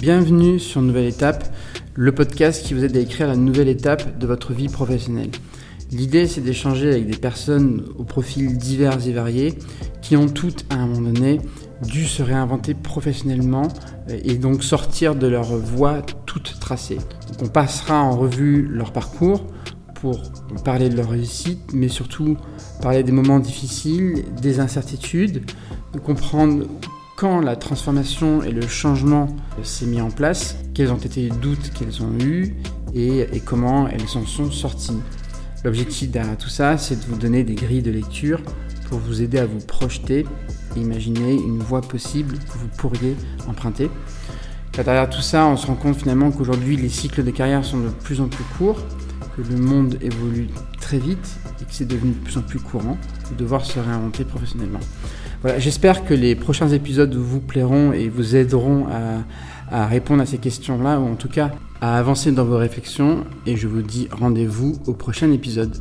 Bienvenue sur Nouvelle Étape, le podcast qui vous aide à écrire la nouvelle étape de votre vie professionnelle. L'idée, c'est d'échanger avec des personnes aux profils divers et variés qui ont toutes, à un moment donné, dû se réinventer professionnellement et donc sortir de leur voie toute tracée. on passera en revue leur parcours pour parler de leur réussite, mais surtout parler des moments difficiles, des incertitudes, de comprendre quand la transformation et le changement s'est mis en place, quels ont été les doutes qu'elles ont eus et, comment elles en sont sorties. L'objectif derrière tout ça, c'est de vous donner des grilles de lecture pour vous aider à vous projeter et imaginer une voie possible que vous pourriez emprunter. derrière tout ça, on se rend compte finalement qu'aujourd'hui, les cycles de carrière sont de plus en plus courts, que le monde évolue très vite et que c'est devenu de plus en plus courant de devoir se réinventer professionnellement. Voilà, j'espère que les prochains épisodes vous plairont et vous aideront à, à répondre à ces questions-là, ou en tout cas à avancer dans vos réflexions. Et je vous dis rendez-vous au prochain épisode.